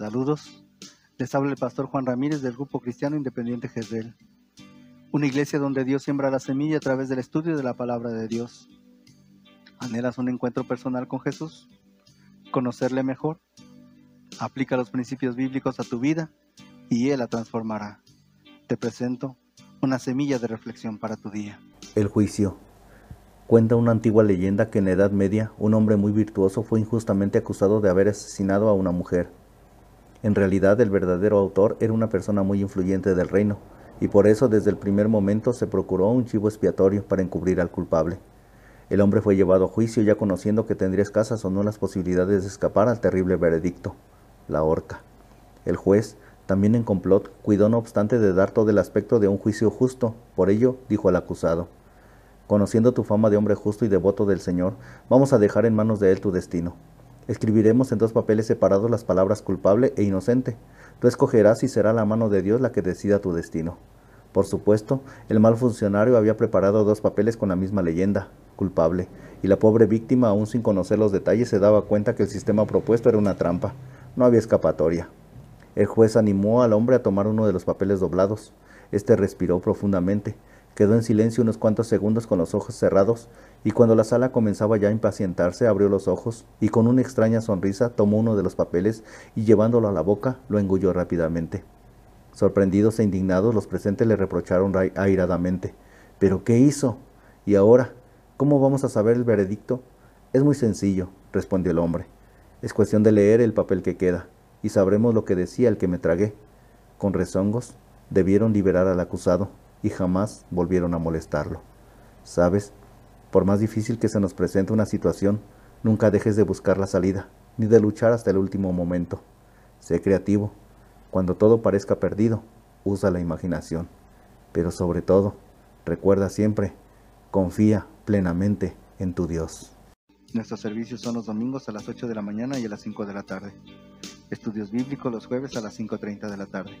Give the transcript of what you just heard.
Saludos. Les habla el pastor Juan Ramírez del Grupo Cristiano Independiente Jezreel. Una iglesia donde Dios siembra la semilla a través del estudio de la palabra de Dios. ¿Anhelas un encuentro personal con Jesús? ¿Conocerle mejor? Aplica los principios bíblicos a tu vida y Él la transformará. Te presento una semilla de reflexión para tu día. El juicio. Cuenta una antigua leyenda que en la Edad Media un hombre muy virtuoso fue injustamente acusado de haber asesinado a una mujer. En realidad el verdadero autor era una persona muy influyente del reino, y por eso desde el primer momento se procuró un chivo expiatorio para encubrir al culpable. El hombre fue llevado a juicio ya conociendo que tendría escasas o no las posibilidades de escapar al terrible veredicto, la horca. El juez, también en complot, cuidó no obstante de dar todo el aspecto de un juicio justo, por ello dijo al acusado, Conociendo tu fama de hombre justo y devoto del Señor, vamos a dejar en manos de Él tu destino. Escribiremos en dos papeles separados las palabras culpable e inocente. Tú escogerás y será la mano de Dios la que decida tu destino. Por supuesto, el mal funcionario había preparado dos papeles con la misma leyenda, culpable, y la pobre víctima, aún sin conocer los detalles, se daba cuenta que el sistema propuesto era una trampa. No había escapatoria. El juez animó al hombre a tomar uno de los papeles doblados. Este respiró profundamente, Quedó en silencio unos cuantos segundos con los ojos cerrados y cuando la sala comenzaba ya a impacientarse abrió los ojos y con una extraña sonrisa tomó uno de los papeles y llevándolo a la boca lo engulló rápidamente. Sorprendidos e indignados los presentes le reprocharon airadamente. ¿Pero qué hizo? ¿Y ahora? ¿Cómo vamos a saber el veredicto? Es muy sencillo, respondió el hombre. Es cuestión de leer el papel que queda, y sabremos lo que decía el que me tragué. Con rezongos, debieron liberar al acusado, y jamás volvieron a molestarlo. ¿Sabes? Por más difícil que se nos presente una situación, nunca dejes de buscar la salida, ni de luchar hasta el último momento. Sé creativo. Cuando todo parezca perdido, usa la imaginación. Pero sobre todo, recuerda siempre, confía plenamente en tu Dios. Nuestros servicios son los domingos a las 8 de la mañana y a las 5 de la tarde. Estudios bíblicos los jueves a las 5.30 de la tarde.